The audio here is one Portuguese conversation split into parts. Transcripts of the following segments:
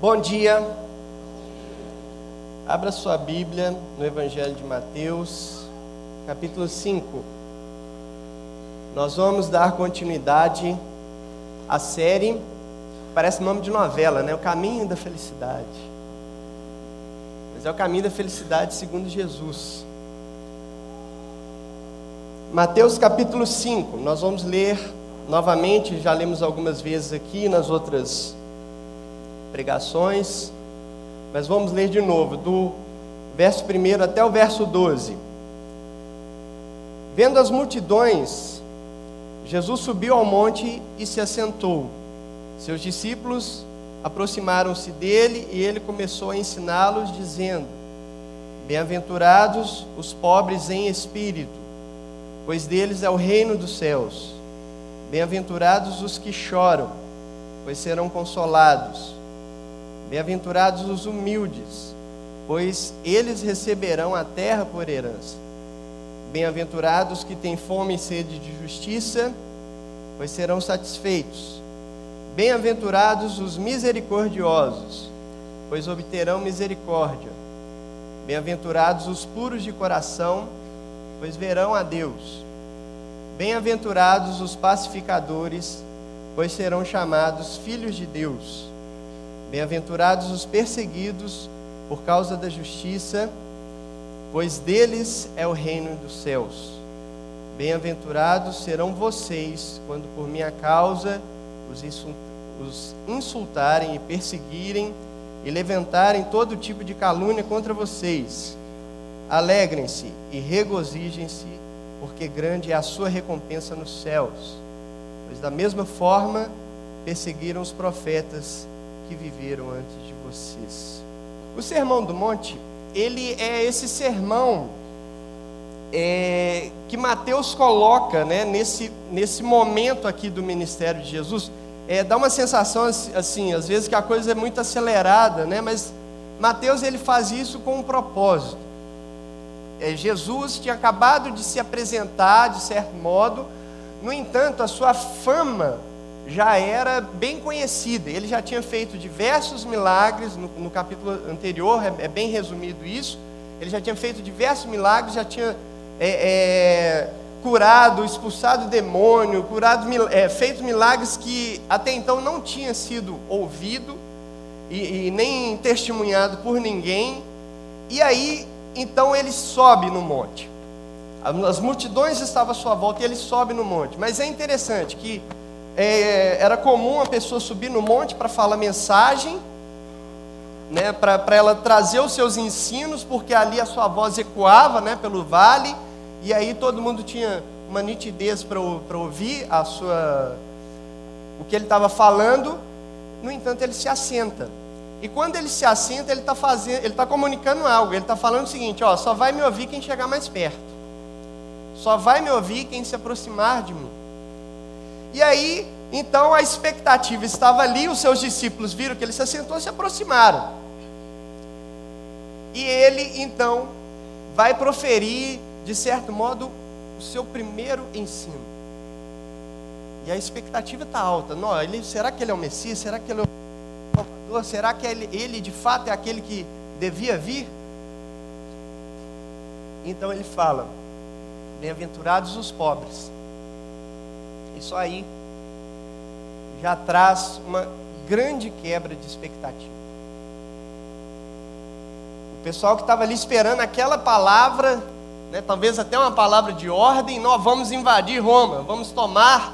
Bom dia. Abra sua Bíblia no Evangelho de Mateus, capítulo 5. Nós vamos dar continuidade à série, parece nome de novela, né? O Caminho da Felicidade. Mas é o caminho da felicidade segundo Jesus. Mateus capítulo 5, nós vamos ler novamente, já lemos algumas vezes aqui nas outras pregações, mas vamos ler de novo, do verso 1 até o verso 12. Vendo as multidões, Jesus subiu ao monte e se assentou. Seus discípulos aproximaram-se dele e ele começou a ensiná-los, dizendo: Bem-aventurados os pobres em espírito pois deles é o reino dos céus. Bem-aventurados os que choram, pois serão consolados. Bem-aventurados os humildes, pois eles receberão a terra por herança. Bem-aventurados que têm fome e sede de justiça, pois serão satisfeitos. Bem-aventurados os misericordiosos, pois obterão misericórdia. Bem-aventurados os puros de coração, pois verão a Deus. Bem-aventurados os pacificadores, pois serão chamados filhos de Deus. Bem-aventurados os perseguidos por causa da justiça, pois deles é o reino dos céus. Bem-aventurados serão vocês quando por minha causa os insultarem e perseguirem e levantarem todo tipo de calúnia contra vocês. Alegrem-se e regozijem-se, porque grande é a sua recompensa nos céus. Pois da mesma forma perseguiram os profetas que viveram antes de vocês. O Sermão do Monte, ele é esse sermão é, que Mateus coloca né, nesse, nesse momento aqui do ministério de Jesus. É, dá uma sensação assim, às vezes que a coisa é muito acelerada, né, mas Mateus ele faz isso com um propósito é, Jesus tinha acabado de se apresentar, de certo modo, no entanto, a sua fama já era bem conhecida. Ele já tinha feito diversos milagres, no, no capítulo anterior é, é, bem resumido isso. Ele já tinha feito diversos milagres, já tinha é, é, curado, expulsado demônio, curado, é, feito milagres que até então não tinha sido ouvido e, e nem testemunhado por ninguém. E aí então ele sobe no monte. As multidões estavam à sua volta e ele sobe no monte. Mas é interessante que é, era comum a pessoa subir no monte para falar mensagem, né, para ela trazer os seus ensinos, porque ali a sua voz ecoava né, pelo vale, e aí todo mundo tinha uma nitidez para ouvir a sua, o que ele estava falando. No entanto, ele se assenta. E quando ele se assenta, ele está fazendo, ele está comunicando algo. Ele está falando o seguinte: ó, só vai me ouvir quem chegar mais perto. Só vai me ouvir quem se aproximar de mim. E aí, então a expectativa estava ali, os seus discípulos viram que ele se assentou e se aproximaram. E ele então vai proferir, de certo modo, o seu primeiro ensino. E a expectativa está alta. Não, ele, será que ele é o Messias? Será que ele é o Salvador? Será que ele, ele de fato é aquele que devia vir? Então ele fala: Bem-aventurados os pobres. Isso aí já traz uma grande quebra de expectativa. O pessoal que estava ali esperando aquela palavra, né, talvez até uma palavra de ordem, nós vamos invadir Roma, vamos tomar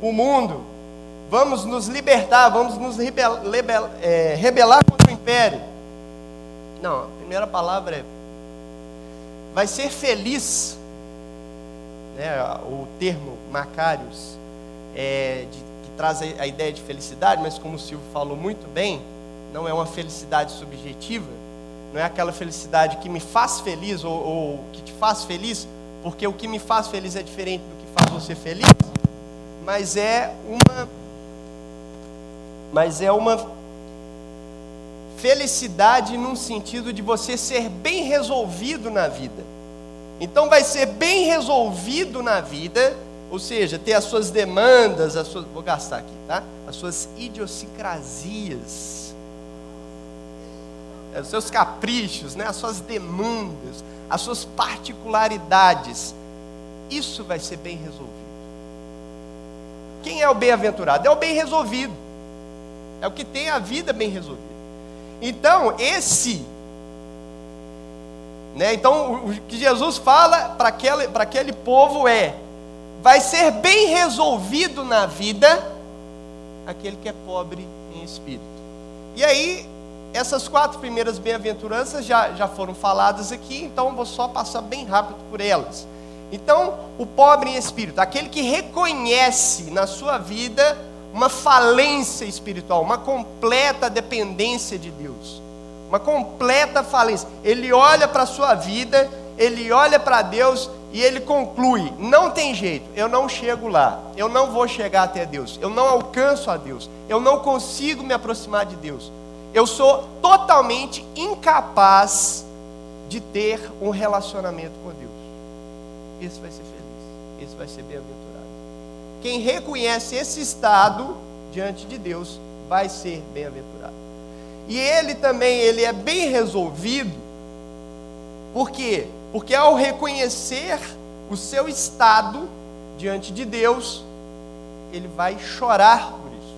o mundo vamos nos libertar, vamos nos rebel, rebel, é, rebelar contra o império. Não, a primeira palavra é vai ser feliz. Né, o termo Macários é, de, que traz a, a ideia de felicidade, mas como o Silvio falou muito bem, não é uma felicidade subjetiva, não é aquela felicidade que me faz feliz ou, ou que te faz feliz, porque o que me faz feliz é diferente do que faz você feliz, mas é uma mas é uma felicidade num sentido de você ser bem resolvido na vida. Então vai ser bem resolvido na vida, ou seja, ter as suas demandas, as suas, vou gastar aqui, tá? As suas idiosincrasias os seus caprichos, né? as suas demandas, as suas particularidades. Isso vai ser bem resolvido. Quem é o bem-aventurado? É o bem resolvido. É o que tem a vida bem resolvida. Então, esse. Né, então, o que Jesus fala para aquele, aquele povo é: vai ser bem resolvido na vida aquele que é pobre em espírito. E aí, essas quatro primeiras bem-aventuranças já, já foram faladas aqui, então vou só passar bem rápido por elas. Então, o pobre em espírito, aquele que reconhece na sua vida uma falência espiritual, uma completa dependência de Deus, uma completa falência. Ele olha para a sua vida, ele olha para Deus e ele conclui: não tem jeito, eu não chego lá, eu não vou chegar até Deus, eu não alcanço a Deus, eu não consigo me aproximar de Deus, eu sou totalmente incapaz de ter um relacionamento com Deus. Esse vai ser feliz, esse vai ser bem-aventurado. Quem reconhece esse estado diante de Deus vai ser bem-aventurado. E ele também, ele é bem resolvido. Por quê? Porque ao reconhecer o seu estado diante de Deus, ele vai chorar por isso.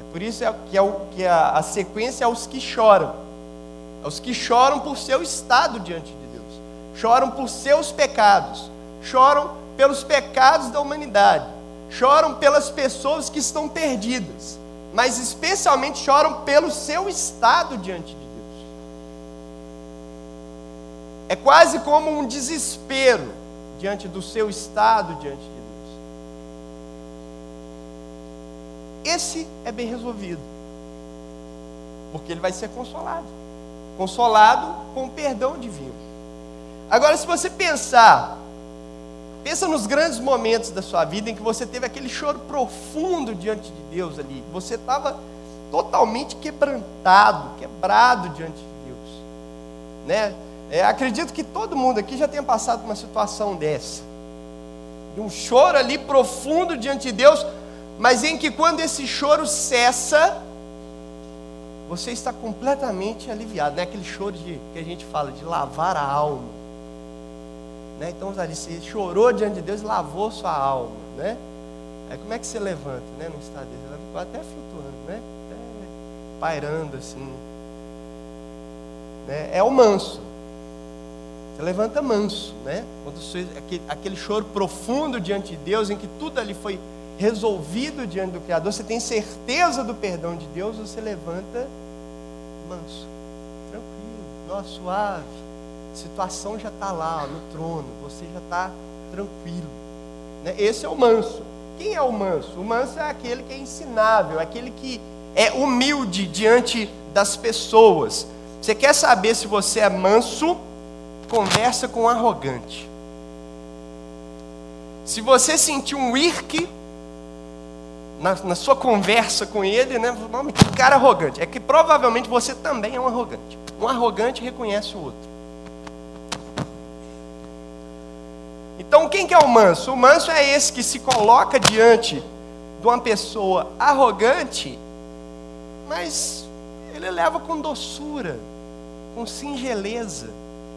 É por isso que, é o, que a, a sequência é os que choram. É os que choram por seu estado diante de Deus. Choram por seus pecados. Choram pelos pecados da humanidade, choram pelas pessoas que estão perdidas, mas especialmente choram pelo seu estado diante de Deus. É quase como um desespero diante do seu estado diante de Deus. Esse é bem resolvido, porque ele vai ser consolado consolado com o perdão divino. Agora, se você pensar Pensa nos grandes momentos da sua vida em que você teve aquele choro profundo diante de Deus ali. Você estava totalmente quebrantado, quebrado diante de Deus. Né? É, acredito que todo mundo aqui já tenha passado uma situação dessa. De um choro ali profundo diante de Deus, mas em que quando esse choro cessa, você está completamente aliviado. Não é aquele choro de, que a gente fala de lavar a alma. Né? Então você chorou diante de Deus e lavou sua alma. Né? Aí como é que você levanta né, no estado desse? Ela ficou até flutuando, né? até pairando assim. Né? É o manso. Você levanta manso, né? Quando você, aquele, aquele choro profundo diante de Deus, em que tudo ali foi resolvido diante do Criador, você tem certeza do perdão de Deus, você levanta manso, tranquilo, suave situação já está lá no trono, você já está tranquilo. Né? Esse é o manso. Quem é o manso? O manso é aquele que é ensinável, aquele que é humilde diante das pessoas. Você quer saber se você é manso? Conversa com um arrogante. Se você sentir um irque na, na, sua conversa com ele, né? Que cara arrogante. É que provavelmente você também é um arrogante. Um arrogante reconhece o outro. Então, quem que é o manso? O manso é esse que se coloca diante de uma pessoa arrogante, mas ele leva com doçura, com singeleza.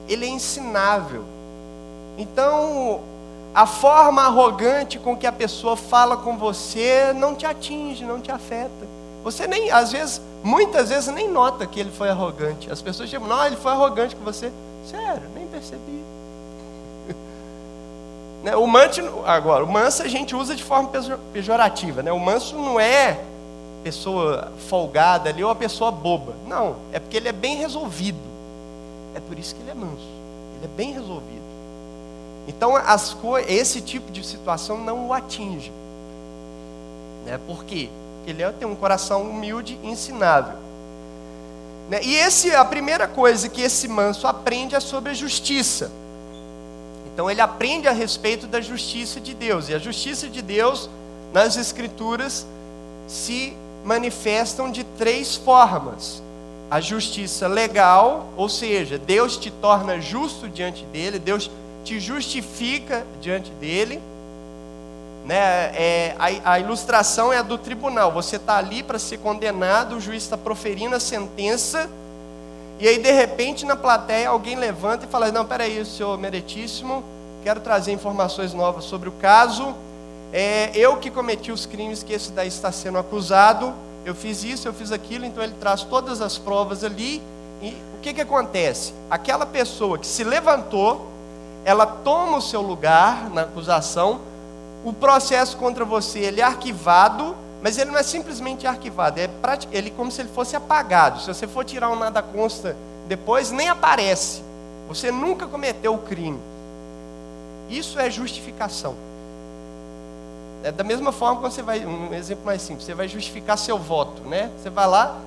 Ele é ensinável. Então, a forma arrogante com que a pessoa fala com você não te atinge, não te afeta. Você nem, às vezes, muitas vezes nem nota que ele foi arrogante. As pessoas dizem, não, ele foi arrogante com você. Sério, nem percebi. Né? O manso, agora, o manso a gente usa de forma pejorativa. Né? O manso não é pessoa folgada ali ou a pessoa boba. Não, é porque ele é bem resolvido. É por isso que ele é manso. Ele é bem resolvido. Então, as esse tipo de situação não o atinge. Né? Por quê? Porque ele é, tem um coração humilde e ensinável. Né? E esse, a primeira coisa que esse manso aprende é sobre a justiça. Então ele aprende a respeito da justiça de Deus. E a justiça de Deus, nas Escrituras, se manifestam de três formas: a justiça legal, ou seja, Deus te torna justo diante dele, Deus te justifica diante dele. Né? É, a, a ilustração é a do tribunal. Você está ali para ser condenado, o juiz está proferindo a sentença, e aí de repente na plateia alguém levanta e fala: Não, peraí, senhor meritíssimo, quero trazer informações novas sobre o caso. É, eu que cometi os crimes que esse daí está sendo acusado, eu fiz isso, eu fiz aquilo, então ele traz todas as provas ali. E o que, que acontece? Aquela pessoa que se levantou, ela toma o seu lugar na acusação, o processo contra você ele é arquivado, mas ele não é simplesmente arquivado, é ele como se ele fosse apagado. Se você for tirar um nada consta depois, nem aparece. Você nunca cometeu o crime. Isso é justificação. É da mesma forma que você vai, um exemplo mais simples, você vai justificar seu voto, né? Você vai lá,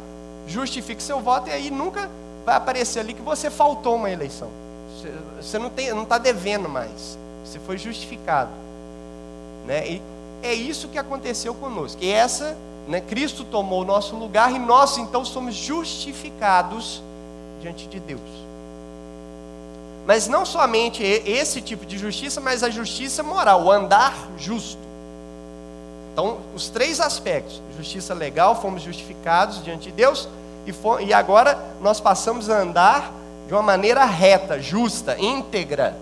justifica seu voto e aí nunca vai aparecer ali que você faltou uma eleição. Você não está devendo mais. Você foi justificado, né? E é isso que aconteceu conosco. E essa, né? Cristo tomou o nosso lugar e nós então somos justificados diante de Deus. Mas não somente esse tipo de justiça, mas a justiça moral, o andar justo. Então, os três aspectos: justiça legal, fomos justificados diante de Deus, e, for, e agora nós passamos a andar de uma maneira reta, justa, íntegra.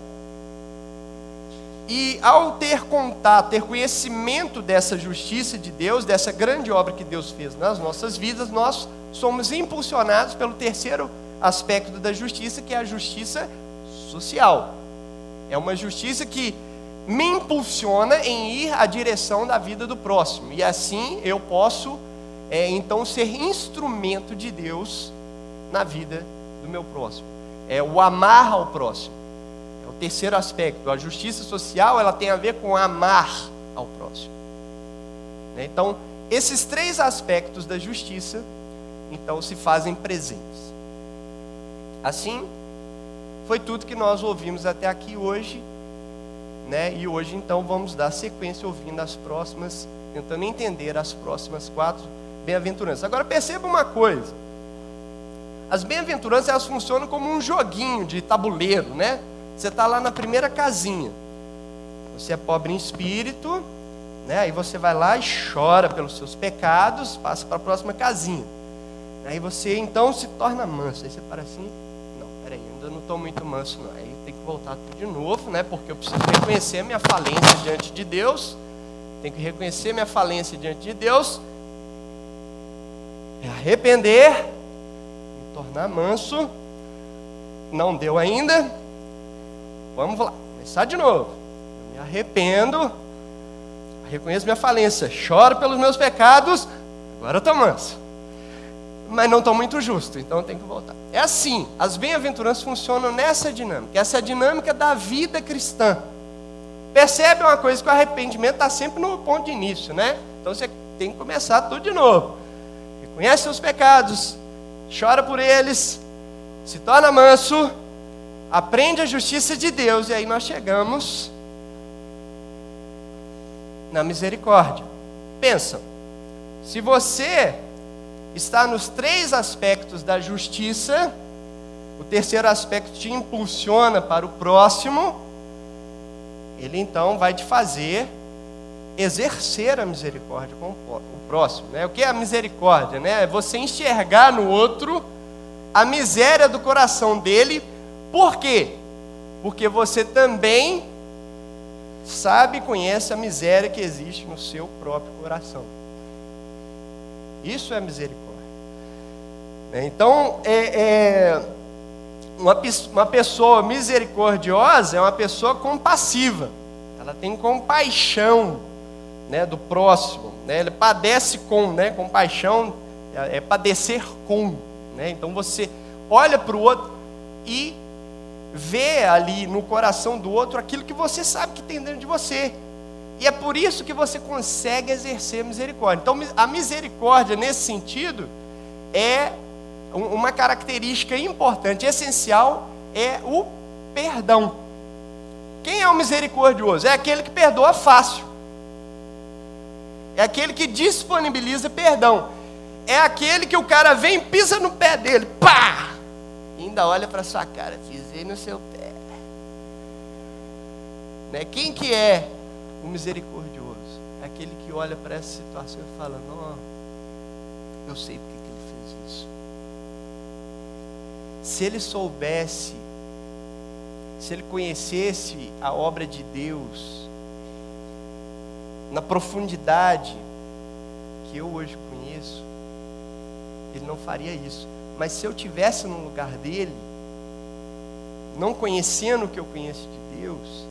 E ao ter contato, ter conhecimento dessa justiça de Deus, dessa grande obra que Deus fez nas nossas vidas, nós somos impulsionados pelo terceiro aspecto da justiça, que é a justiça social. É uma justiça que me impulsiona em ir à direção da vida do próximo. E assim eu posso, é, então, ser instrumento de Deus na vida do meu próximo. É o amar ao próximo. O terceiro aspecto. A justiça social ela tem a ver com amar ao próximo. Né? Então, esses três aspectos da justiça, então, se fazem presentes. Assim, foi tudo que nós ouvimos até aqui hoje né? E hoje então vamos dar sequência ouvindo as próximas, tentando entender as próximas quatro bem-aventuranças. Agora perceba uma coisa. As bem-aventuranças elas funcionam como um joguinho de tabuleiro, né? Você está lá na primeira casinha. Você é pobre em espírito, né? Aí você vai lá e chora pelos seus pecados, passa para a próxima casinha. Aí você então se torna manso. Aí você para assim, não, peraí, ainda não estou muito manso não. Aí tem que voltar tudo de novo, né? Porque eu preciso reconhecer minha falência diante de Deus. Tenho que reconhecer minha falência diante de Deus. Arrepender, me tornar manso. Não deu ainda. Vamos lá, começar de novo. Eu me arrependo, reconheço minha falência, choro pelos meus pecados. Agora estou manso mas não estou muito justo, então tenho que voltar. É assim, as bem-aventuranças funcionam nessa dinâmica, essa é a dinâmica da vida cristã. Percebe uma coisa que o arrependimento está sempre no ponto de início, né? Então você tem que começar tudo de novo. Reconhece seus pecados, chora por eles, se torna manso, aprende a justiça de Deus, e aí nós chegamos na misericórdia. Pensa, se você está nos três aspectos da justiça. O terceiro aspecto te impulsiona para o próximo. Ele então vai te fazer exercer a misericórdia com o próximo. Né? O que é a misericórdia? Né? É você enxergar no outro a miséria do coração dele. Por quê? Porque você também sabe e conhece a miséria que existe no seu próprio coração. Isso é misericórdia. É, então, é, é uma, uma pessoa misericordiosa é uma pessoa compassiva. Ela tem compaixão né, do próximo. Né? Ele padece com, né, compaixão é, é padecer com. Né? Então você olha para o outro e vê ali no coração do outro aquilo que você sabe que tem dentro de você. E é por isso que você consegue exercer misericórdia. Então, a misericórdia, nesse sentido, é uma característica importante, essencial, é o perdão. Quem é o misericordioso? É aquele que perdoa fácil. É aquele que disponibiliza perdão. É aquele que o cara vem pisa no pé dele, pá! Ainda olha para sua cara, pisei no seu pé. Né? Quem que é o misericordioso? é aquele que olha para essa situação e fala: Não, eu sei porque que ele fez isso. Se ele soubesse, se ele conhecesse a obra de Deus, na profundidade que eu hoje conheço, ele não faria isso. Mas se eu tivesse no lugar dele, não conhecendo o que eu conheço de Deus,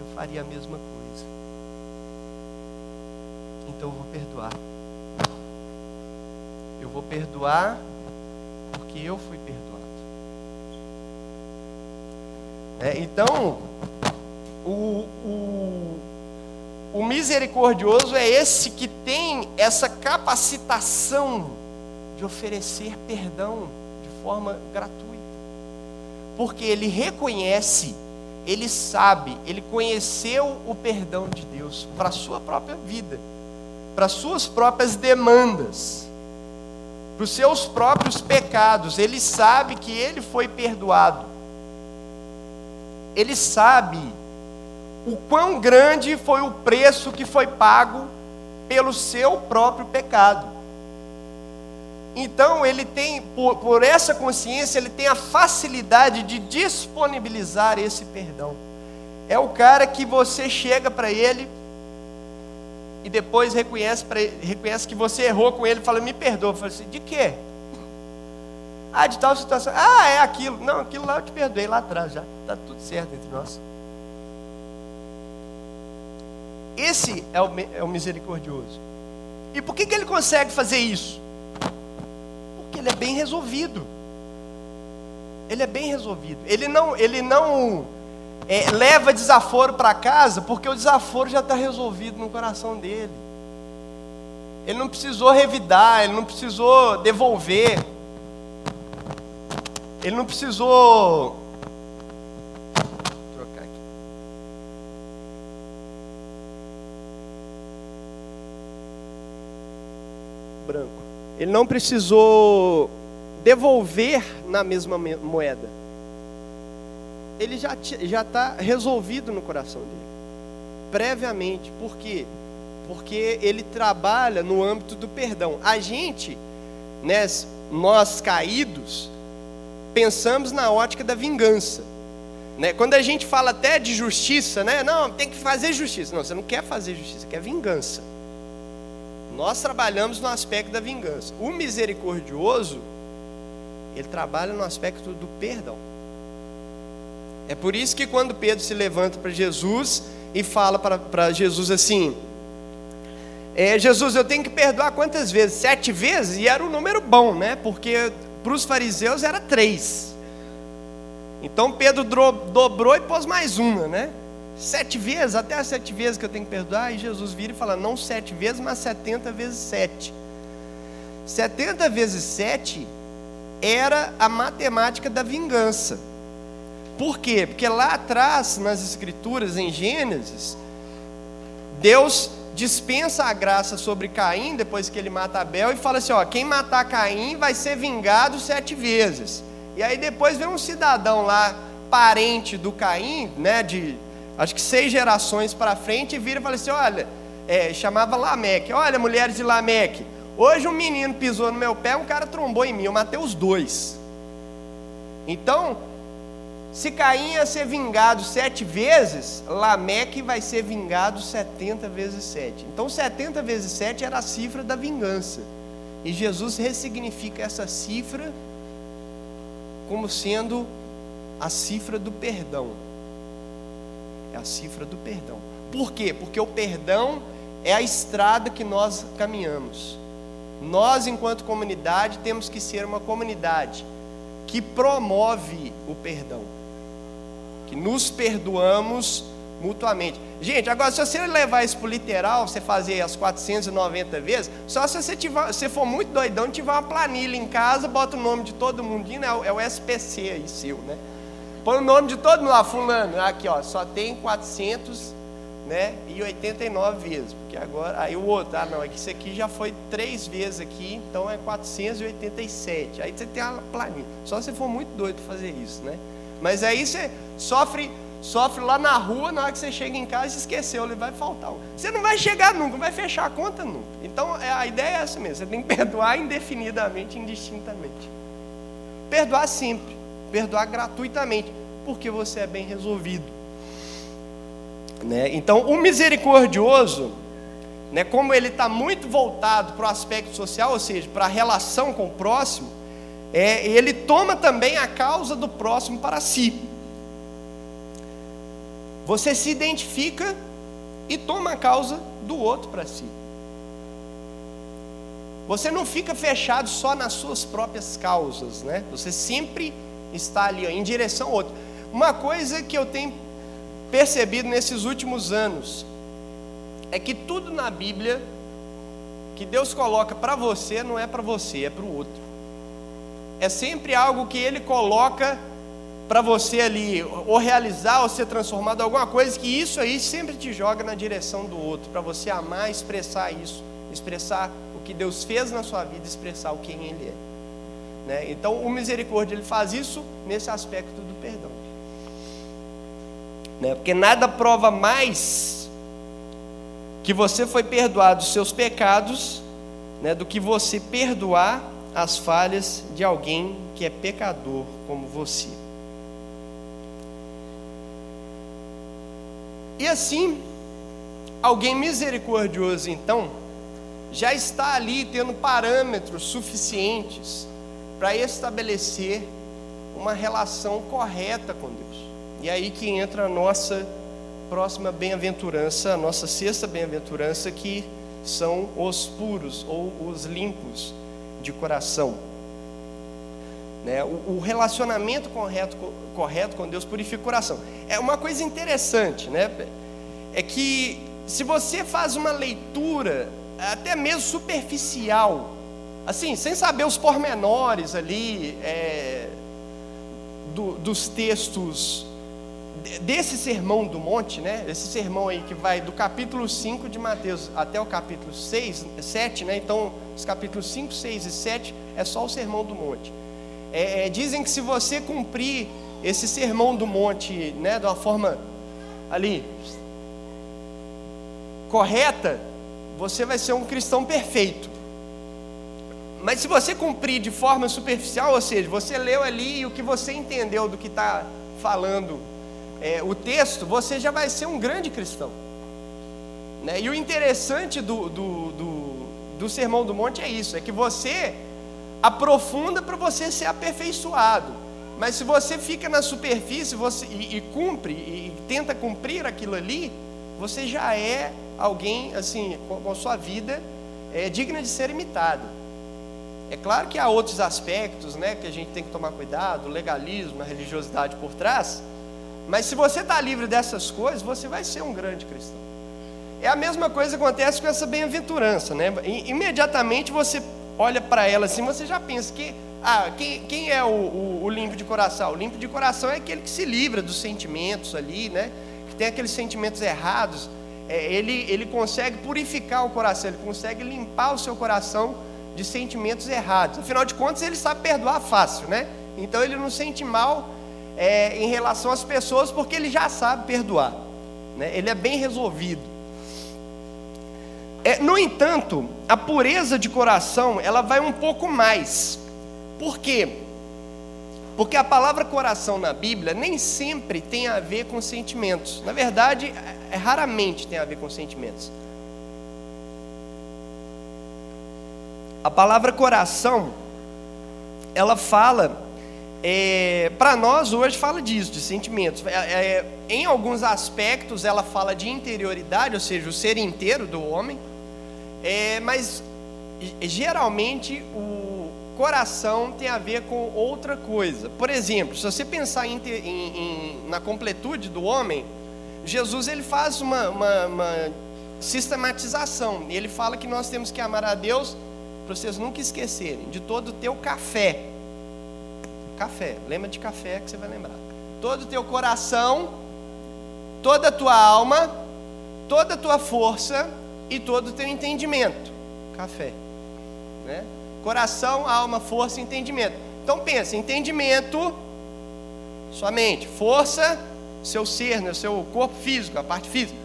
eu faria a mesma coisa. Então eu vou perdoar. Eu vou perdoar porque eu fui perdoado. É, então, o, o, o misericordioso é esse que tem essa capacitação oferecer perdão de forma gratuita. Porque ele reconhece, ele sabe, ele conheceu o perdão de Deus para a sua própria vida, para as suas próprias demandas, para os seus próprios pecados. Ele sabe que ele foi perdoado. Ele sabe o quão grande foi o preço que foi pago pelo seu próprio pecado. Então ele tem, por, por, essa consciência, ele tem a facilidade de disponibilizar esse perdão. É o cara que você chega para ele e depois reconhece, pra, reconhece que você errou com ele fala, me perdoa. Fala assim, de quê? Ah, de tal situação. Ah, é aquilo. Não, aquilo lá eu te perdoei lá atrás já. Está tudo certo entre nós. Esse é o, é o misericordioso. E por que, que ele consegue fazer isso? Porque ele é bem resolvido. Ele é bem resolvido. Ele não, ele não é, leva desaforo para casa, porque o desaforo já está resolvido no coração dele. Ele não precisou revidar, ele não precisou devolver. Ele não precisou branco. Ele não precisou devolver na mesma moeda. Ele já já está resolvido no coração dele, previamente. Por quê? Porque ele trabalha no âmbito do perdão. A gente, né, nós caídos, pensamos na ótica da vingança. Né? Quando a gente fala até de justiça, né? Não, tem que fazer justiça. Não, você não quer fazer justiça, quer vingança. Nós trabalhamos no aspecto da vingança. O misericordioso, ele trabalha no aspecto do perdão. É por isso que quando Pedro se levanta para Jesus e fala para Jesus assim: é, Jesus, eu tenho que perdoar quantas vezes? Sete vezes? E era um número bom, né? Porque para os fariseus era três. Então Pedro dobrou e pôs mais uma, né? Sete vezes, até as sete vezes que eu tenho que perdoar, e Jesus vira e fala: não sete vezes, mas setenta vezes sete. Setenta vezes sete era a matemática da vingança. Por quê? Porque lá atrás, nas Escrituras, em Gênesis, Deus dispensa a graça sobre Caim, depois que ele mata Abel, e fala assim: ó, quem matar Caim vai ser vingado sete vezes. E aí depois vem um cidadão lá, parente do Caim, né, de acho que seis gerações para frente, e vira e fala assim: olha, é, chamava Lameque, olha, mulheres de Lameque, hoje um menino pisou no meu pé, um cara trombou em mim, eu matei os dois. Então, se Caim ia ser vingado sete vezes, Lameque vai ser vingado setenta vezes sete. Então, setenta vezes sete era a cifra da vingança. E Jesus ressignifica essa cifra como sendo a cifra do perdão. É a cifra do perdão. Por quê? Porque o perdão é a estrada que nós caminhamos. Nós, enquanto comunidade, temos que ser uma comunidade que promove o perdão, que nos perdoamos mutuamente. Gente, agora se você levar isso para o literal, você fazer as 490 vezes, só se você tiver, se for muito doidão, tiver uma planilha em casa, bota o nome de todo mundo, né? é o SPC aí seu, né? Põe o nome de todo mundo lá, fulano. Aqui, ó, só tem 400, né? E 89 vezes. Porque agora, aí o outro, ah, não, é que isso aqui já foi três vezes aqui, então é 487. Aí você tem a planilha. Só se for muito doido fazer isso, né? Mas aí você sofre, sofre lá na rua, na hora que você chega em casa, esqueceu, ele vai faltar. Você não vai chegar nunca, não vai fechar a conta nunca. Então é, a ideia é essa mesmo, você tem que perdoar indefinidamente, indistintamente. Perdoar sempre, perdoar gratuitamente, porque você é bem resolvido. Né? Então, o misericordioso, né, como ele está muito voltado para o aspecto social, ou seja, para a relação com o próximo, é, ele toma também a causa do próximo para si. Você se identifica e toma a causa do outro para si. Você não fica fechado só nas suas próprias causas, né? Você sempre está ali ó, em direção ao outro. Uma coisa que eu tenho percebido nesses últimos anos é que tudo na Bíblia que Deus coloca para você não é para você, é para o outro. É sempre algo que Ele coloca para você ali, ou realizar, ou ser transformado em alguma coisa, que isso aí sempre te joga na direção do outro, para você amar, expressar isso, expressar o que Deus fez na sua vida, expressar o quem Ele é. Né? Então, o misericórdia ele faz isso nesse aspecto do perdão, né? Porque nada prova mais que você foi perdoado dos seus pecados, né, do que você perdoar as falhas de alguém que é pecador como você. E assim, alguém misericordioso, então, já está ali tendo parâmetros suficientes para estabelecer uma relação correta com Deus. E aí que entra a nossa próxima bem-aventurança, a nossa sexta bem-aventurança, que são os puros ou os limpos de coração. Né? O, o, relacionamento correto, correto com Deus purifica o coração. É uma coisa interessante, né? É que se você faz uma leitura, até mesmo superficial, assim, sem saber os pormenores ali é, do, dos textos desse sermão do monte, né? Esse sermão aí que vai do capítulo 5 de Mateus até o capítulo 6, 7, né? Então, os capítulos 5, 6 e 7 é só o sermão do monte. É, é, dizem que se você cumprir esse sermão do monte, né, de uma forma ali correta, você vai ser um cristão perfeito. Mas se você cumprir de forma superficial, ou seja, você leu ali e o que você entendeu do que está falando é, o texto, você já vai ser um grande cristão. Né? E o interessante do, do, do, do Sermão do Monte é isso: é que você aprofunda para você ser aperfeiçoado. Mas se você fica na superfície você, e, e cumpre, e, e, tenta cumprir aquilo ali, você já é alguém, assim, com, a sua vida é, digna de ser imitado. É claro que há outros aspectos né, que a gente tem que tomar cuidado, o legalismo, a religiosidade por trás, mas se você está livre dessas coisas, você vai ser um grande cristão. É a mesma coisa que acontece com essa bem-aventurança, né? Imediatamente você olha para ela assim, você já pensa que, ah, quem, quem é o, o, o, limpo de coração? O limpo de coração é aquele que se livra dos sentimentos ali, né? Que tem aqueles sentimentos errados. É, ele, ele consegue purificar o coração, ele consegue limpar o seu coração de sentimentos errados. Afinal de contas, ele sabe perdoar fácil, né? Então ele não sente mal é, em relação às pessoas porque ele já sabe perdoar, né? Ele é bem resolvido. É, no entanto, a pureza de coração, ela vai um pouco mais. Por quê? Porque a palavra coração na Bíblia nem sempre tem a ver com sentimentos. Na verdade, é, raramente tem a ver com sentimentos. A palavra coração, ela fala, é, para nós hoje fala disso, de sentimentos. É, é, em alguns aspectos ela fala de interioridade, ou seja, o ser inteiro do homem. É, mas geralmente o coração tem a ver com outra coisa. Por exemplo, se você pensar em, em, na completude do homem, Jesus ele faz uma, uma, uma sistematização. Ele fala que nós temos que amar a Deus, para vocês nunca esquecerem, de todo o teu café. Café, lembra de café que você vai lembrar. Todo o teu coração, toda a tua alma, toda a tua força e todo o teu entendimento. Café. Né? Coração, alma, força e entendimento. Então pensa, entendimento, sua mente, força, seu ser, né, seu corpo físico, a parte física.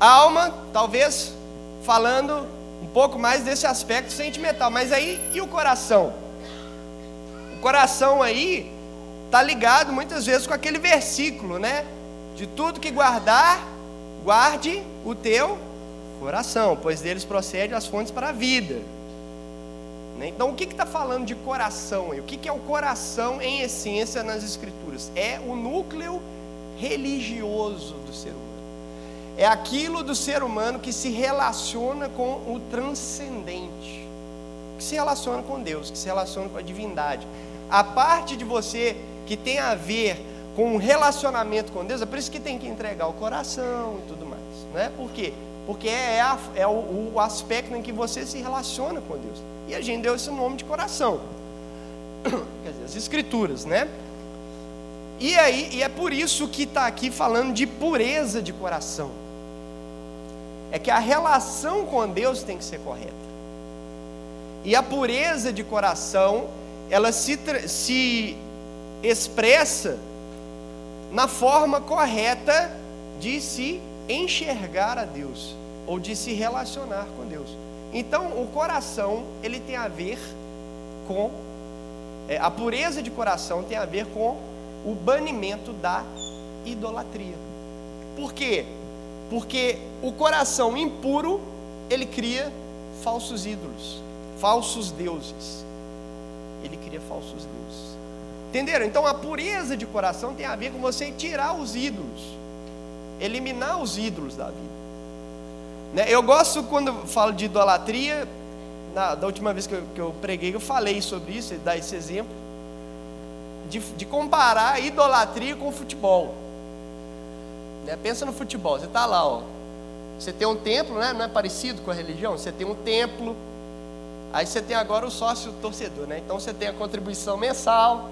Alma, talvez, falando um pouco mais desse aspecto sentimental. Mas aí, e o coração? O coração aí está ligado muitas vezes com aquele versículo, né? De tudo que guardar, guarde o teu coração, pois deles procede as fontes para a vida. Né? Então, o que está falando de coração aí? O que, que é o coração em essência nas Escrituras? É o núcleo religioso do ser humano. É aquilo do ser humano que se relaciona com o transcendente, que se relaciona com Deus, que se relaciona com a divindade. A parte de você que tem a ver com o relacionamento com Deus, é por isso que tem que entregar o coração e tudo mais. Não é? Por quê? Porque é, a, é o, o aspecto em que você se relaciona com Deus. E a gente deu esse nome de coração. Quer dizer, as escrituras, né? E aí, e é por isso que está aqui falando de pureza de coração. É que a relação com Deus tem que ser correta. E a pureza de coração, ela se, se expressa na forma correta de se enxergar a Deus ou de se relacionar com Deus. Então, o coração, ele tem a ver com é, a pureza de coração tem a ver com o banimento da idolatria. Por quê? Porque o coração impuro, ele cria falsos ídolos, falsos deuses. Ele cria falsos deuses. Entenderam? Então a pureza de coração tem a ver com você tirar os ídolos, eliminar os ídolos da vida. Né? Eu gosto quando falo de idolatria, na, da última vez que eu, que eu, preguei, eu falei sobre isso, dar esse exemplo, de, de comparar a idolatria com o futebol. Né? Pensa no futebol, você está lá, ó. Você tem um templo, né? não é parecido com a religião? Você tem um templo, aí você tem agora o sócio torcedor, né? Então você tem a contribuição mensal.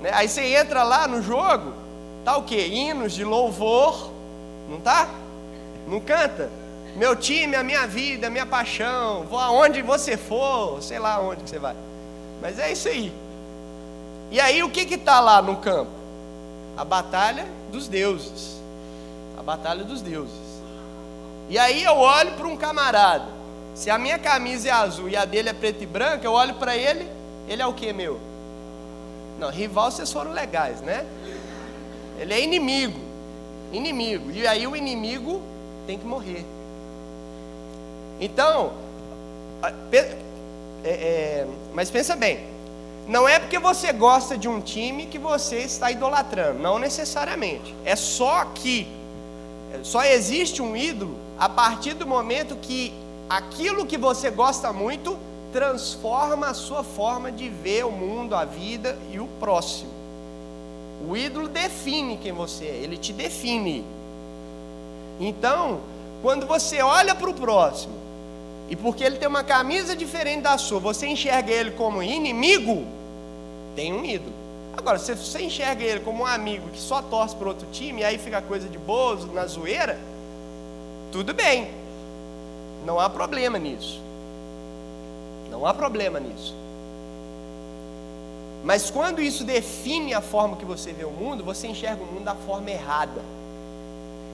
Né? Aí você entra lá no jogo, tá o quê? Hinos de louvor, não tá? Não canta? Meu time, a minha vida, a minha paixão, vou aonde você for, sei lá onde que você vai. Mas é isso aí. E aí o que que está lá no campo? A batalha dos deuses. A batalha dos deuses. E aí eu olho para um camarada. Se a minha camisa é azul e a dele é preta e branca, eu olho para ele, ele é o que meu? Não, rival vocês foram legais, né? Ele é inimigo. Inimigo. E aí o inimigo tem que morrer. Então, é, é, mas pensa bem, não é porque você gosta de um time que você está idolatrando, não necessariamente. É só que só existe um ídolo a partir do momento que aquilo que você gosta muito transforma a sua forma de ver o mundo, a vida e o próximo. O ídolo define quem você é, ele te define. Então, quando você olha para o próximo, e porque ele tem uma camisa diferente da sua, você enxerga ele como inimigo, tem um ídolo. Agora, se você enxerga ele como um amigo que só torce para outro time, e aí fica coisa de bozo, na zoeira, tudo bem. Não há problema nisso. Não há problema nisso. Mas quando isso define a forma que você vê o mundo, você enxerga o mundo da forma errada.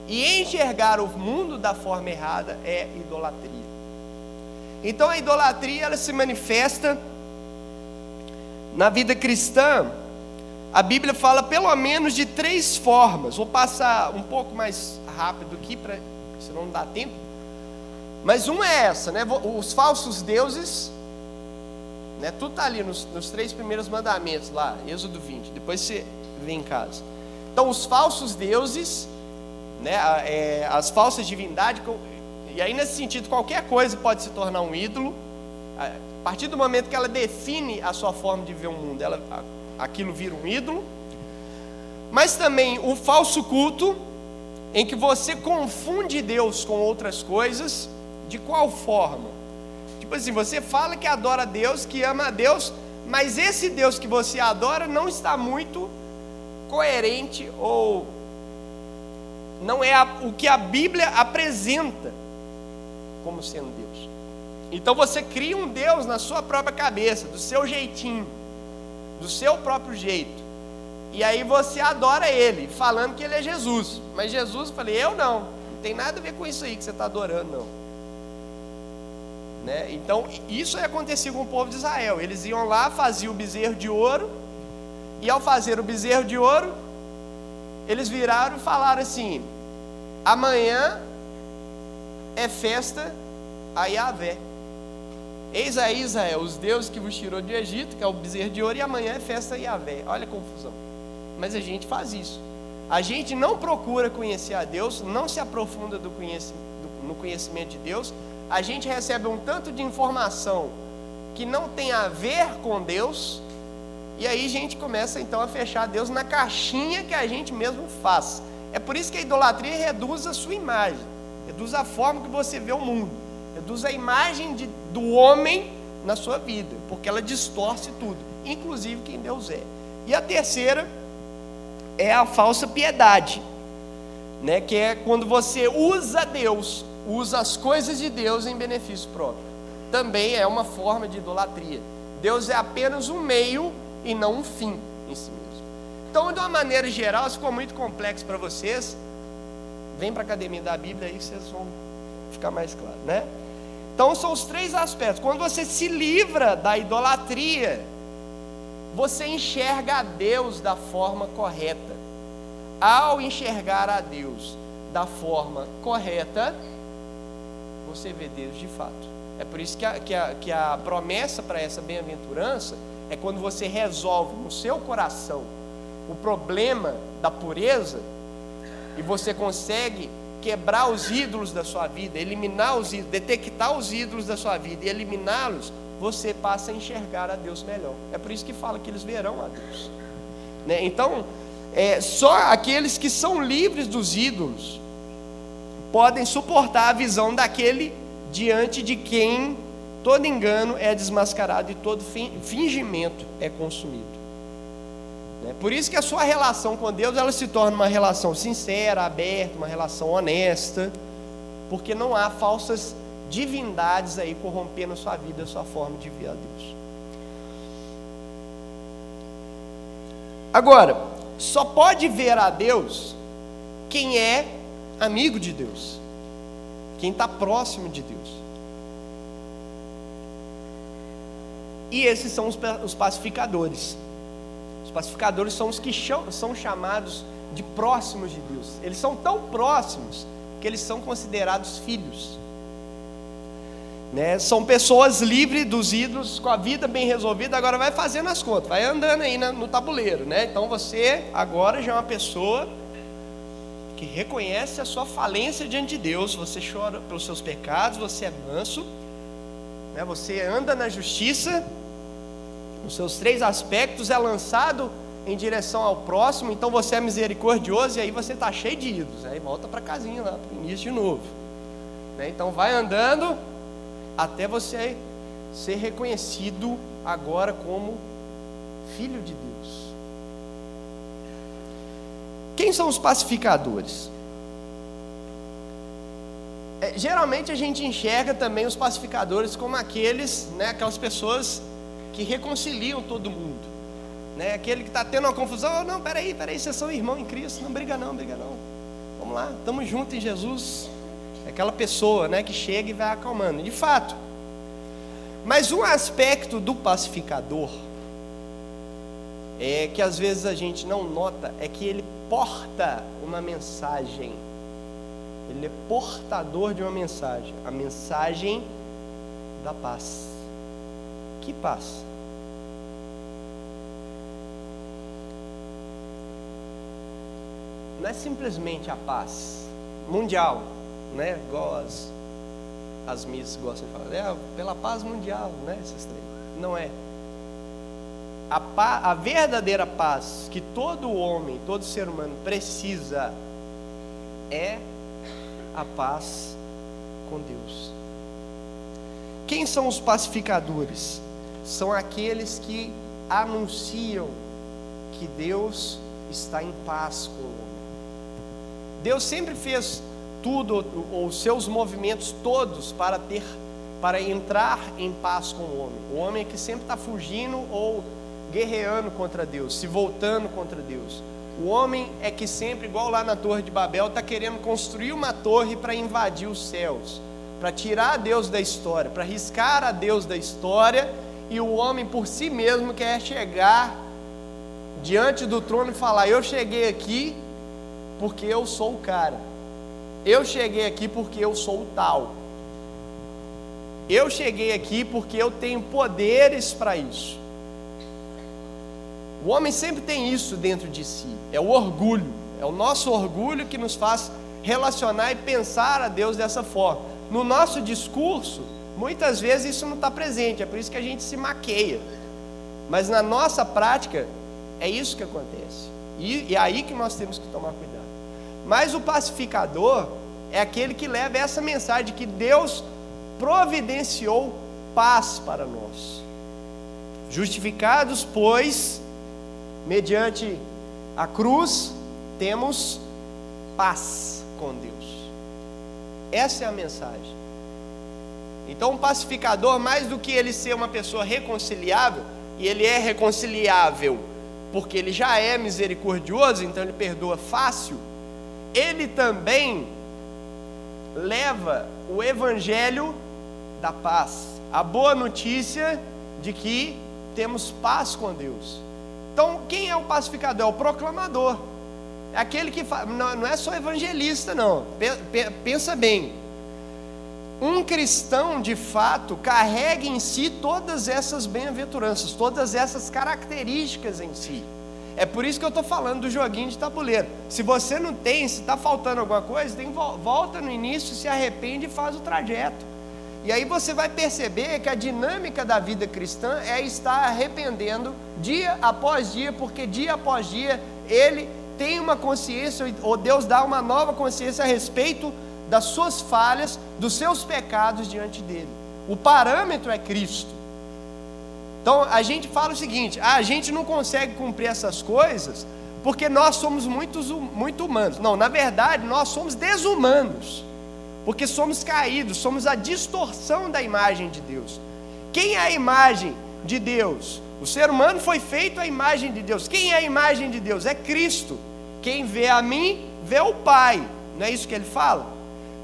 E enxergar o mundo da forma errada é idolatria. Então a idolatria ela se manifesta na vida cristã. A Bíblia fala pelo menos de três formas. Vou passar um pouco mais rápido aqui para senão não dá tempo. Mas uma é essa, né? Os falsos deuses, né? Tudo está ali nos, nos três primeiros mandamentos lá, Êxodo 20. Depois você vê em casa. Então os falsos deuses né, é, as falsas divindades, e aí nesse sentido, qualquer coisa pode se tornar um ídolo, a partir do momento que ela define a sua forma de ver o mundo, ela, aquilo vira um ídolo, mas também o falso culto, em que você confunde Deus com outras coisas, de qual forma? Tipo assim, você fala que adora Deus, que ama a Deus, mas esse Deus que você adora não está muito coerente ou não é a, o que a Bíblia apresenta como sendo Deus. Então você cria um Deus na sua própria cabeça, do seu jeitinho, do seu próprio jeito. E aí você adora ele, falando que ele é Jesus. Mas Jesus, eu falei, eu não. Não tem nada a ver com isso aí que você está adorando, não. Né? Então, isso acontecia com o povo de Israel. Eles iam lá, faziam o bezerro de ouro, e ao fazer o bezerro de ouro, eles viraram e falaram assim: amanhã é festa a Yahvé. Eis aí, Israel, os deuses que vos tirou do Egito, que é o bezerro de ouro, e amanhã é festa a Yahvé. Olha a confusão. Mas a gente faz isso. A gente não procura conhecer a Deus, não se aprofunda do conhecimento, no conhecimento de Deus. A gente recebe um tanto de informação que não tem a ver com Deus, e aí a gente começa então a fechar Deus na caixinha que a gente mesmo faz. É por isso que a idolatria reduz a sua imagem, reduz a forma que você vê o mundo, reduz a imagem de, do homem na sua vida, porque ela distorce tudo, inclusive quem Deus é. E a terceira é a falsa piedade, né? que é quando você usa Deus, usa as coisas de Deus em benefício próprio. Também é uma forma de idolatria. Deus é apenas um meio e não um fim em si mesmo. Então, de uma maneira geral, se ficou muito complexo para vocês, vem para a academia da Bíblia aí vocês vão ficar mais claro, né? Então, são os três aspectos. Quando você se livra da idolatria, você enxerga a Deus da forma correta. Ao enxergar a Deus da forma correta, você vê Deus de fato. É por isso que a, que a, que a promessa para essa bem-aventurança é quando você resolve no seu coração o problema da pureza e você consegue quebrar os ídolos da sua vida, eliminar os ídolos, detectar os ídolos da sua vida e eliminá-los, você passa a enxergar a Deus melhor. É por isso que fala que eles verão a Deus. Né? Então, é, só aqueles que são livres dos ídolos podem suportar a visão daquele diante de quem todo engano é desmascarado e todo fingimento é consumido. Né? Por isso que a sua relação com Deus ela se torna uma relação sincera, aberta, uma relação honesta, porque não há falsas divindades aí corrompendo a sua vida, a sua forma de ver a Deus. Agora, só pode ver a Deus quem é amigo de Deus, quem está próximo de Deus. E esses são os pacificadores. Os pacificadores são os que são chamados de próximos de Deus. Eles são tão próximos que eles são considerados filhos. Né? São pessoas livres dos ídolos, com a vida bem resolvida, agora vai fazendo as contas, vai andando aí no tabuleiro. Né? Então você agora já é uma pessoa que reconhece a sua falência diante de Deus, você chora pelos seus pecados, você é manso, né? você anda na justiça, nos seus três aspectos, é lançado em direção ao próximo, então você é misericordioso e aí você está cheio de ídolos, aí volta para a casinha lá, para o início de novo. Né? Então vai andando até você ser reconhecido agora como filho de Deus. Quem são os pacificadores? É, geralmente a gente enxerga também os pacificadores como aqueles, né, aquelas pessoas que reconciliam todo mundo. Né? Aquele que está tendo uma confusão, oh, não, peraí, peraí, vocês são irmão em Cristo, não briga não, briga não. Vamos lá, estamos juntos em Jesus. É aquela pessoa né, que chega e vai acalmando. De fato. Mas um aspecto do pacificador é que às vezes a gente não nota é que ele porta uma mensagem. Ele é portador de uma mensagem, a mensagem da paz. Que paz? Não é simplesmente a paz mundial, né? Igual as, as missas gostam de falar, é pela paz mundial, né? Essas três. Não é a, a verdadeira paz que todo homem, todo ser humano precisa é a paz com Deus. Quem são os pacificadores? São aqueles que anunciam que Deus está em paz com o homem. Deus sempre fez tudo, os seus movimentos todos para ter, para entrar em paz com o homem. O homem é que sempre está fugindo ou guerreando contra Deus, se voltando contra Deus. O homem é que sempre, igual lá na Torre de Babel, está querendo construir uma torre para invadir os céus, para tirar Deus da história, para riscar a Deus da história, e o homem por si mesmo quer chegar diante do trono e falar: Eu cheguei aqui porque eu sou o cara, eu cheguei aqui porque eu sou o tal, eu cheguei aqui porque eu tenho poderes para isso. O homem sempre tem isso dentro de si, é o orgulho, é o nosso orgulho que nos faz relacionar e pensar a Deus dessa forma. No nosso discurso, muitas vezes isso não está presente, é por isso que a gente se maqueia. Mas na nossa prática, é isso que acontece. E, e é aí que nós temos que tomar cuidado. Mas o pacificador é aquele que leva essa mensagem de que Deus providenciou paz para nós. Justificados, pois, mediante a cruz, temos paz com Deus. Essa é a mensagem. Então, um pacificador, mais do que ele ser uma pessoa reconciliável, e ele é reconciliável porque ele já é misericordioso, então ele perdoa fácil, ele também leva o evangelho da paz, a boa notícia de que temos paz com Deus. Então, quem é o pacificador? É o proclamador. É aquele que fala, não, não é só evangelista, não. Pensa bem. Um cristão, de fato, carrega em si todas essas bem-aventuranças, todas essas características em si. É por isso que eu estou falando do joguinho de tabuleiro. Se você não tem, se está faltando alguma coisa, tem, volta no início, se arrepende e faz o trajeto. E aí você vai perceber que a dinâmica da vida cristã é estar arrependendo dia após dia, porque dia após dia ele tem uma consciência, ou Deus dá uma nova consciência a respeito das suas falhas, dos seus pecados diante dele. O parâmetro é Cristo. Então a gente fala o seguinte: ah, a gente não consegue cumprir essas coisas porque nós somos muito, muito humanos. Não, na verdade, nós somos desumanos porque somos caídos, somos a distorção da imagem de Deus. Quem é a imagem de Deus? O ser humano foi feito à imagem de Deus. Quem é a imagem de Deus? É Cristo. Quem vê a mim, vê o Pai. Não é isso que ele fala?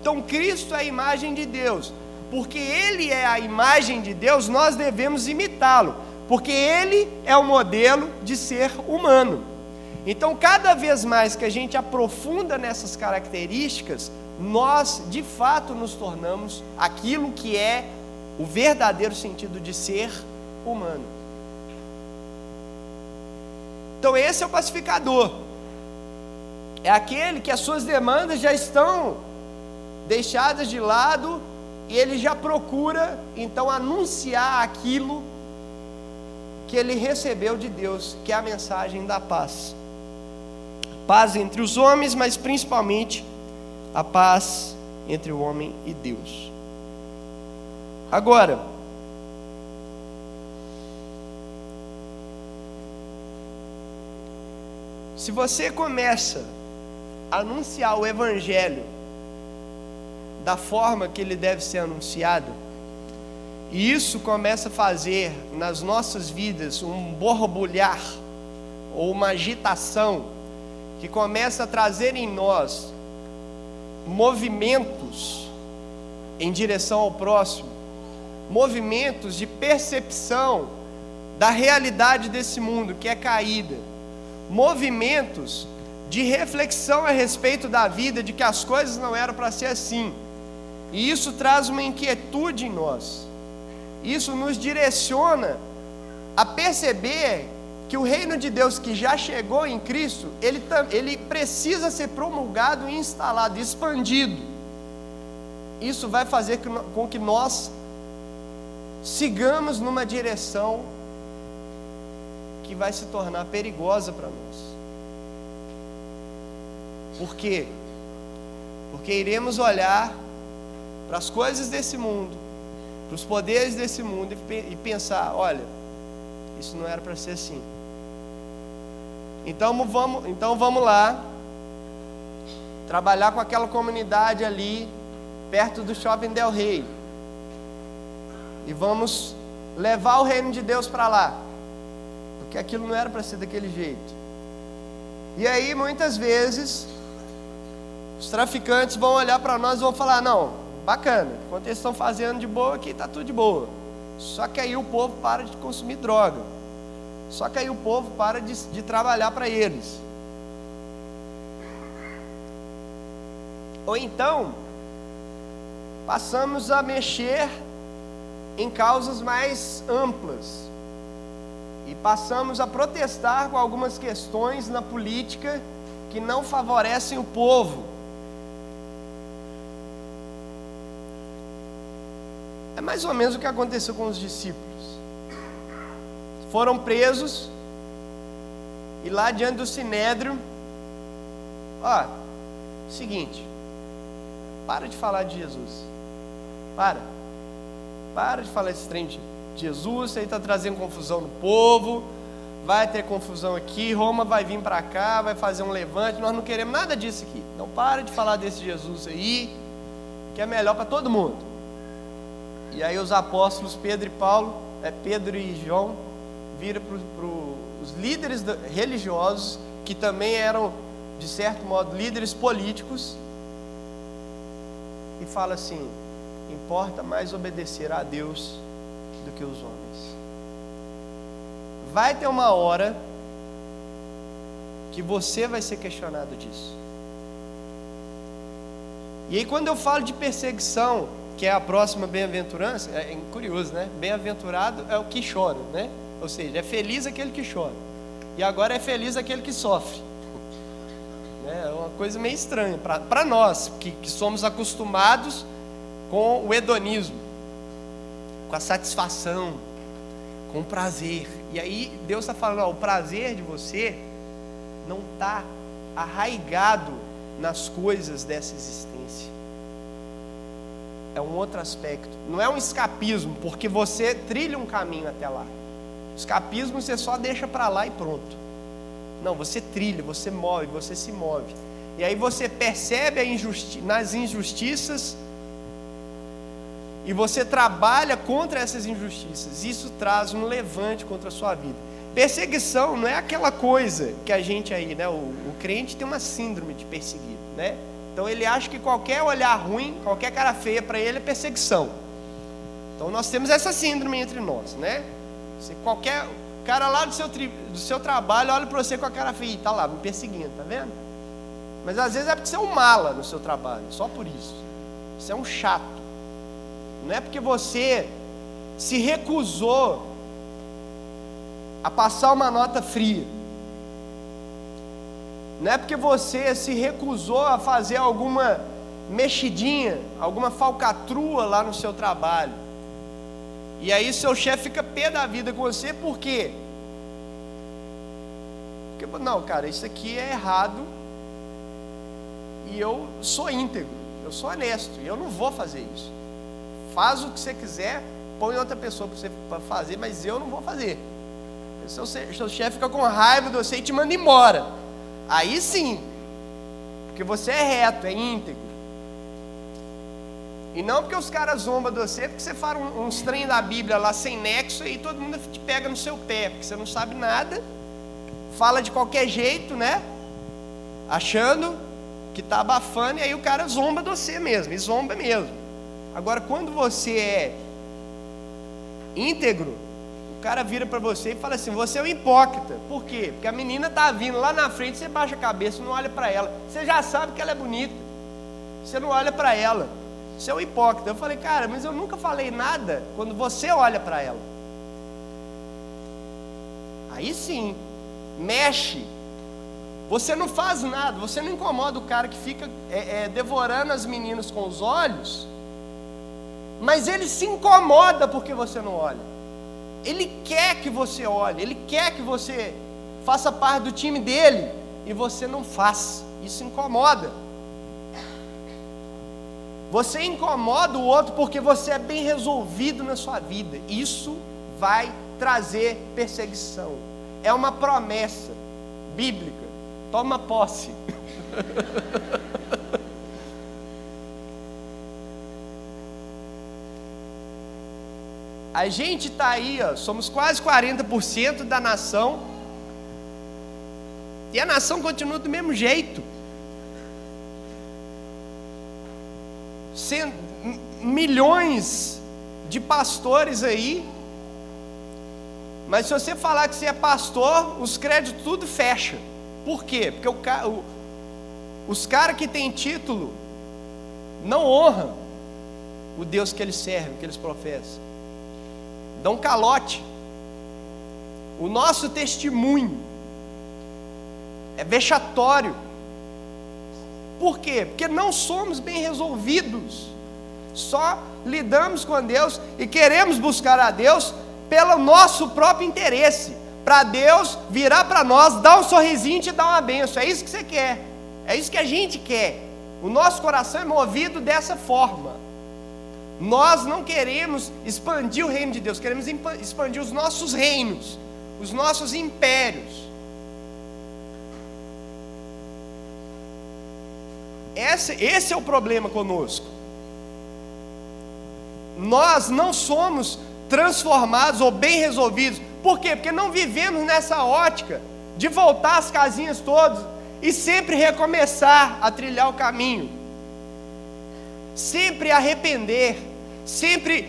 Então, Cristo é a imagem de Deus. Porque Ele é a imagem de Deus, nós devemos imitá-lo. Porque Ele é o modelo de ser humano. Então, cada vez mais que a gente aprofunda nessas características, nós de fato nos tornamos aquilo que é o verdadeiro sentido de ser humano. Então, esse é o pacificador. É aquele que as suas demandas já estão deixadas de lado e ele já procura então anunciar aquilo que ele recebeu de Deus, que é a mensagem da paz. Paz entre os homens, mas principalmente a paz entre o homem e Deus. Agora, se você começa a anunciar o Evangelho da forma que ele deve ser anunciado, e isso começa a fazer nas nossas vidas um borbulhar ou uma agitação que começa a trazer em nós movimentos em direção ao próximo, movimentos de percepção da realidade desse mundo que é caída, movimentos de reflexão a respeito da vida, de que as coisas não eram para ser assim. E isso traz uma inquietude em nós. Isso nos direciona a perceber que o reino de Deus que já chegou em Cristo, ele, ele precisa ser promulgado instalado, expandido. Isso vai fazer com que nós sigamos numa direção que vai se tornar perigosa para nós. Por quê? Porque iremos olhar para as coisas desse mundo, para os poderes desse mundo e pensar: olha, isso não era para ser assim. Então vamos, então vamos lá trabalhar com aquela comunidade ali perto do Shopping Del Rey. E vamos levar o reino de Deus para lá. porque aquilo não era para ser daquele jeito. E aí, muitas vezes, os traficantes vão olhar para nós e vão falar: não, bacana, enquanto eles estão fazendo de boa aqui, está tudo de boa. Só que aí o povo para de consumir droga. Só que aí o povo para de, de trabalhar para eles. Ou então, passamos a mexer em causas mais amplas e passamos a protestar com algumas questões na política que não favorecem o povo. É mais ou menos o que aconteceu com os discípulos. Foram presos e lá diante do sinédrio, ó, seguinte, para de falar de Jesus. Para. Para de falar esse trem de Jesus, você está trazendo confusão no povo, vai ter confusão aqui, Roma vai vir para cá, vai fazer um levante, nós não queremos nada disso aqui. Não para de falar desse Jesus aí, que é melhor para todo mundo. E aí os apóstolos Pedro e Paulo, é Pedro e João, viram para os líderes religiosos, que também eram, de certo modo, líderes políticos, e fala assim: importa mais obedecer a Deus do que os homens. Vai ter uma hora que você vai ser questionado disso. E aí, quando eu falo de perseguição, que é a próxima bem-aventurança, é, é curioso, né? Bem-aventurado é o que chora, né? Ou seja, é feliz aquele que chora. E agora é feliz aquele que sofre. É uma coisa meio estranha para nós, que, que somos acostumados com o hedonismo, com a satisfação, com o prazer. E aí Deus está falando: ó, o prazer de você não está arraigado nas coisas dessa existência. É um outro aspecto. Não é um escapismo, porque você trilha um caminho até lá. Escapismo você só deixa para lá e pronto. Não, você trilha, você move, você se move. E aí você percebe injusti nas injustiças e você trabalha contra essas injustiças, isso traz um levante contra a sua vida. Perseguição não é aquela coisa que a gente aí, né? O, o crente tem uma síndrome de perseguido, né? Então ele acha que qualquer olhar ruim, qualquer cara feia para ele é perseguição. Então nós temos essa síndrome entre nós, né? Se qualquer cara lá do seu, do seu trabalho olha para você com a cara feia, tá lá me perseguindo, tá vendo? Mas às vezes é porque você é um mala no seu trabalho, só por isso. Você é um chato. Não é porque você se recusou a passar uma nota fria. Não é porque você se recusou a fazer alguma mexidinha, alguma falcatrua lá no seu trabalho. E aí seu chefe fica pé da vida com você, por quê? Porque, não, cara, isso aqui é errado. E eu sou íntegro, eu sou honesto, e eu não vou fazer isso. Faz o que você quiser, põe outra pessoa para você fazer, mas eu não vou fazer. Seu, seu chefe fica com raiva de você e te manda embora. Aí sim, porque você é reto, é íntegro. E não porque os caras zombam de você, porque você fala uns trem da Bíblia lá sem nexo e todo mundo te pega no seu pé, porque você não sabe nada, fala de qualquer jeito, né? Achando que está abafando, e aí o cara zomba de você mesmo, e zomba mesmo. Agora, quando você é íntegro, cara vira para você e fala assim: você é um hipócrita. Por quê? Porque a menina está vindo lá na frente, você baixa a cabeça, não olha para ela. Você já sabe que ela é bonita. Você não olha para ela. Você é um hipócrita. Eu falei, cara, mas eu nunca falei nada quando você olha para ela. Aí sim, mexe. Você não faz nada, você não incomoda o cara que fica é, é, devorando as meninas com os olhos mas ele se incomoda porque você não olha. Ele quer que você olhe, ele quer que você faça parte do time dele e você não faz. Isso incomoda. Você incomoda o outro porque você é bem resolvido na sua vida. Isso vai trazer perseguição. É uma promessa bíblica. Toma posse. a gente está aí, ó, somos quase 40% da nação. E a nação continua do mesmo jeito. Milhões de pastores aí. Mas se você falar que você é pastor, os créditos tudo fecha. Por quê? Porque o, o, os caras que têm título não honram o Deus que eles servem, que eles professam. Dão calote. O nosso testemunho é vexatório. Por quê? Porque não somos bem resolvidos. Só lidamos com Deus e queremos buscar a Deus pelo nosso próprio interesse. Para Deus virar para nós, dar um sorrisinho e te dar uma benção. É isso que você quer. É isso que a gente quer. O nosso coração é movido dessa forma. Nós não queremos expandir o reino de Deus, queremos expandir os nossos reinos, os nossos impérios. Esse, esse é o problema conosco. Nós não somos transformados ou bem resolvidos. Por quê? Porque não vivemos nessa ótica de voltar às casinhas todas e sempre recomeçar a trilhar o caminho. Sempre arrepender, sempre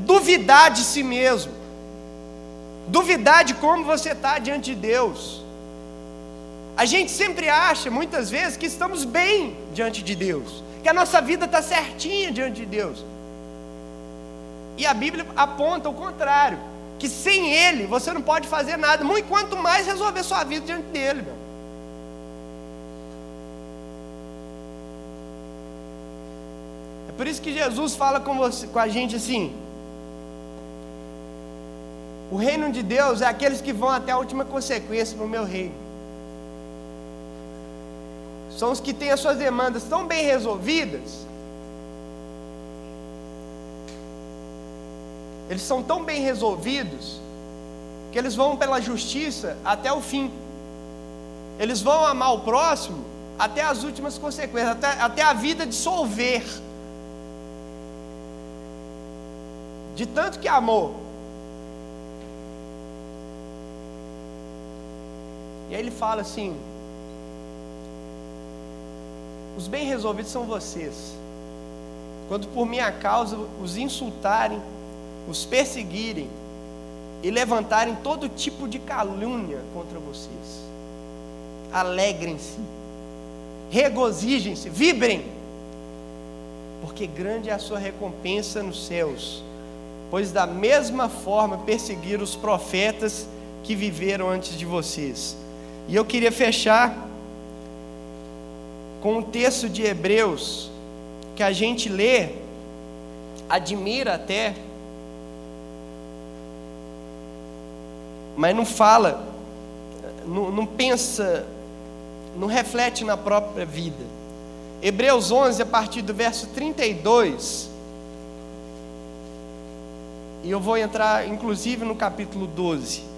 duvidar de si mesmo. Duvidar de como você está diante de Deus. A gente sempre acha, muitas vezes, que estamos bem diante de Deus, que a nossa vida está certinha diante de Deus. E a Bíblia aponta o contrário, que sem Ele você não pode fazer nada, muito quanto mais resolver sua vida diante dele, meu. Por isso que Jesus fala com, você, com a gente assim: o reino de Deus é aqueles que vão até a última consequência para o meu reino. São os que têm as suas demandas tão bem resolvidas Eles são tão bem resolvidos que eles vão pela justiça até o fim. Eles vão amar o próximo até as últimas consequências, até, até a vida dissolver. De tanto que amou. E aí ele fala assim: os bem resolvidos são vocês. Quando por minha causa os insultarem, os perseguirem e levantarem todo tipo de calúnia contra vocês. Alegrem-se, regozijem-se, vibrem, porque grande é a sua recompensa nos céus, pois da mesma forma perseguiram os profetas que viveram antes de vocês. E eu queria fechar com um texto de Hebreus que a gente lê, admira até, mas não fala, não, não pensa, não reflete na própria vida. Hebreus 11, a partir do verso 32, e eu vou entrar inclusive no capítulo 12.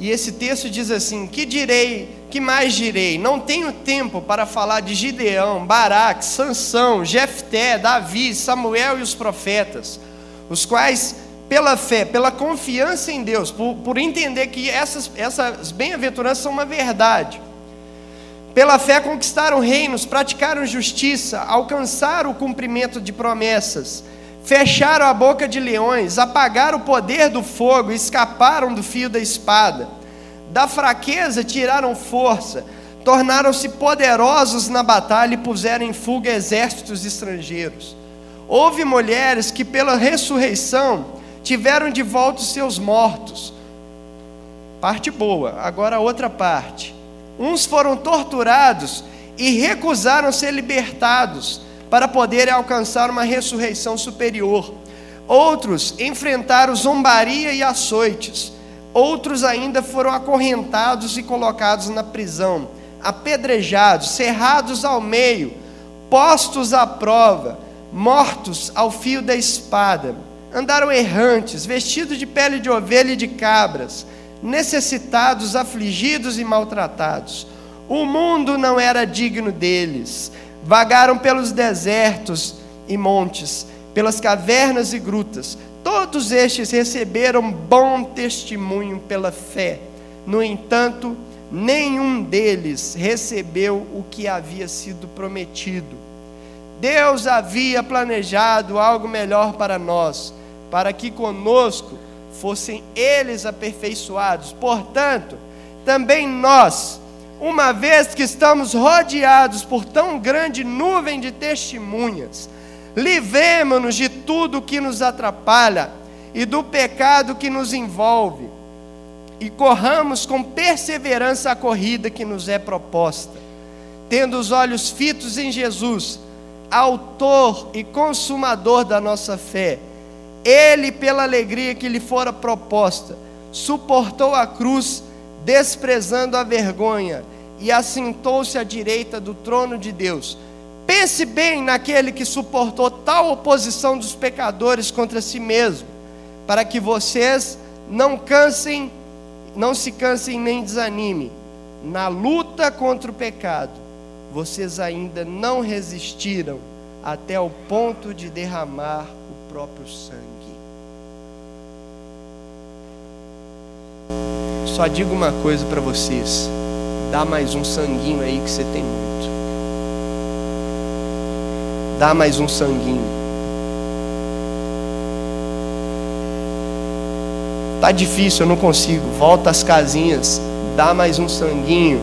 E esse texto diz assim: Que direi, que mais direi? Não tenho tempo para falar de Gideão, Baraque, Sansão, Jefté, Davi, Samuel e os profetas, os quais pela fé, pela confiança em Deus, por, por entender que essas, essas bem-aventuranças são uma verdade. Pela fé conquistaram reinos, praticaram justiça, alcançaram o cumprimento de promessas, fecharam a boca de leões, apagaram o poder do fogo, escaparam do fio da espada. Da fraqueza tiraram força, tornaram-se poderosos na batalha e puseram em fuga exércitos estrangeiros. Houve mulheres que, pela ressurreição, tiveram de volta os seus mortos. Parte boa, agora a outra parte. Uns foram torturados e recusaram ser libertados para poderem alcançar uma ressurreição superior. Outros enfrentaram zombaria e açoites. Outros ainda foram acorrentados e colocados na prisão, apedrejados, cerrados ao meio, postos à prova, mortos ao fio da espada andaram errantes, vestidos de pele de ovelha e de cabras, necessitados, afligidos e maltratados. O mundo não era digno deles. Vagaram pelos desertos e montes, pelas cavernas e grutas. todos estes receberam bom testemunho pela fé. No entanto, nenhum deles recebeu o que havia sido prometido. Deus havia planejado algo melhor para nós, para que conosco fossem eles aperfeiçoados. Portanto, também nós, uma vez que estamos rodeados por tão grande nuvem de testemunhas, livremos-nos de tudo que nos atrapalha e do pecado que nos envolve, e corramos com perseverança a corrida que nos é proposta, tendo os olhos fitos em Jesus, Autor e Consumador da nossa fé. Ele, pela alegria que lhe fora proposta, suportou a cruz, desprezando a vergonha, e assentou-se à direita do trono de Deus. Pense bem naquele que suportou tal oposição dos pecadores contra si mesmo, para que vocês não cansem, não se cansem nem desanimem. Na luta contra o pecado, vocês ainda não resistiram até o ponto de derramar o próprio sangue. Só digo uma coisa para vocês: dá mais um sanguinho aí que você tem muito. Dá mais um sanguinho. Tá difícil, eu não consigo. Volta às casinhas, dá mais um sanguinho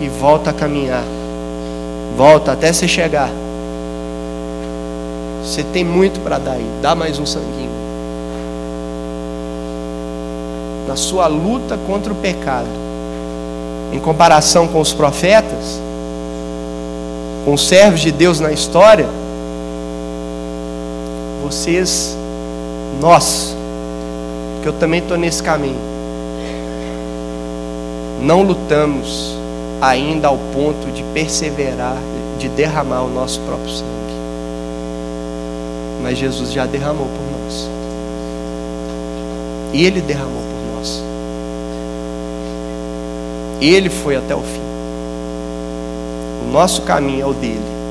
e volta a caminhar. Volta até você chegar. Você tem muito para dar aí, dá mais um sanguinho. Na sua luta contra o pecado, em comparação com os profetas, com os servos de Deus na história, vocês, nós, que eu também estou nesse caminho, não lutamos ainda ao ponto de perseverar, de derramar o nosso próprio sangue. Mas Jesus já derramou por nós. E Ele derramou por nós. Ele foi até o fim. O nosso caminho é o dele.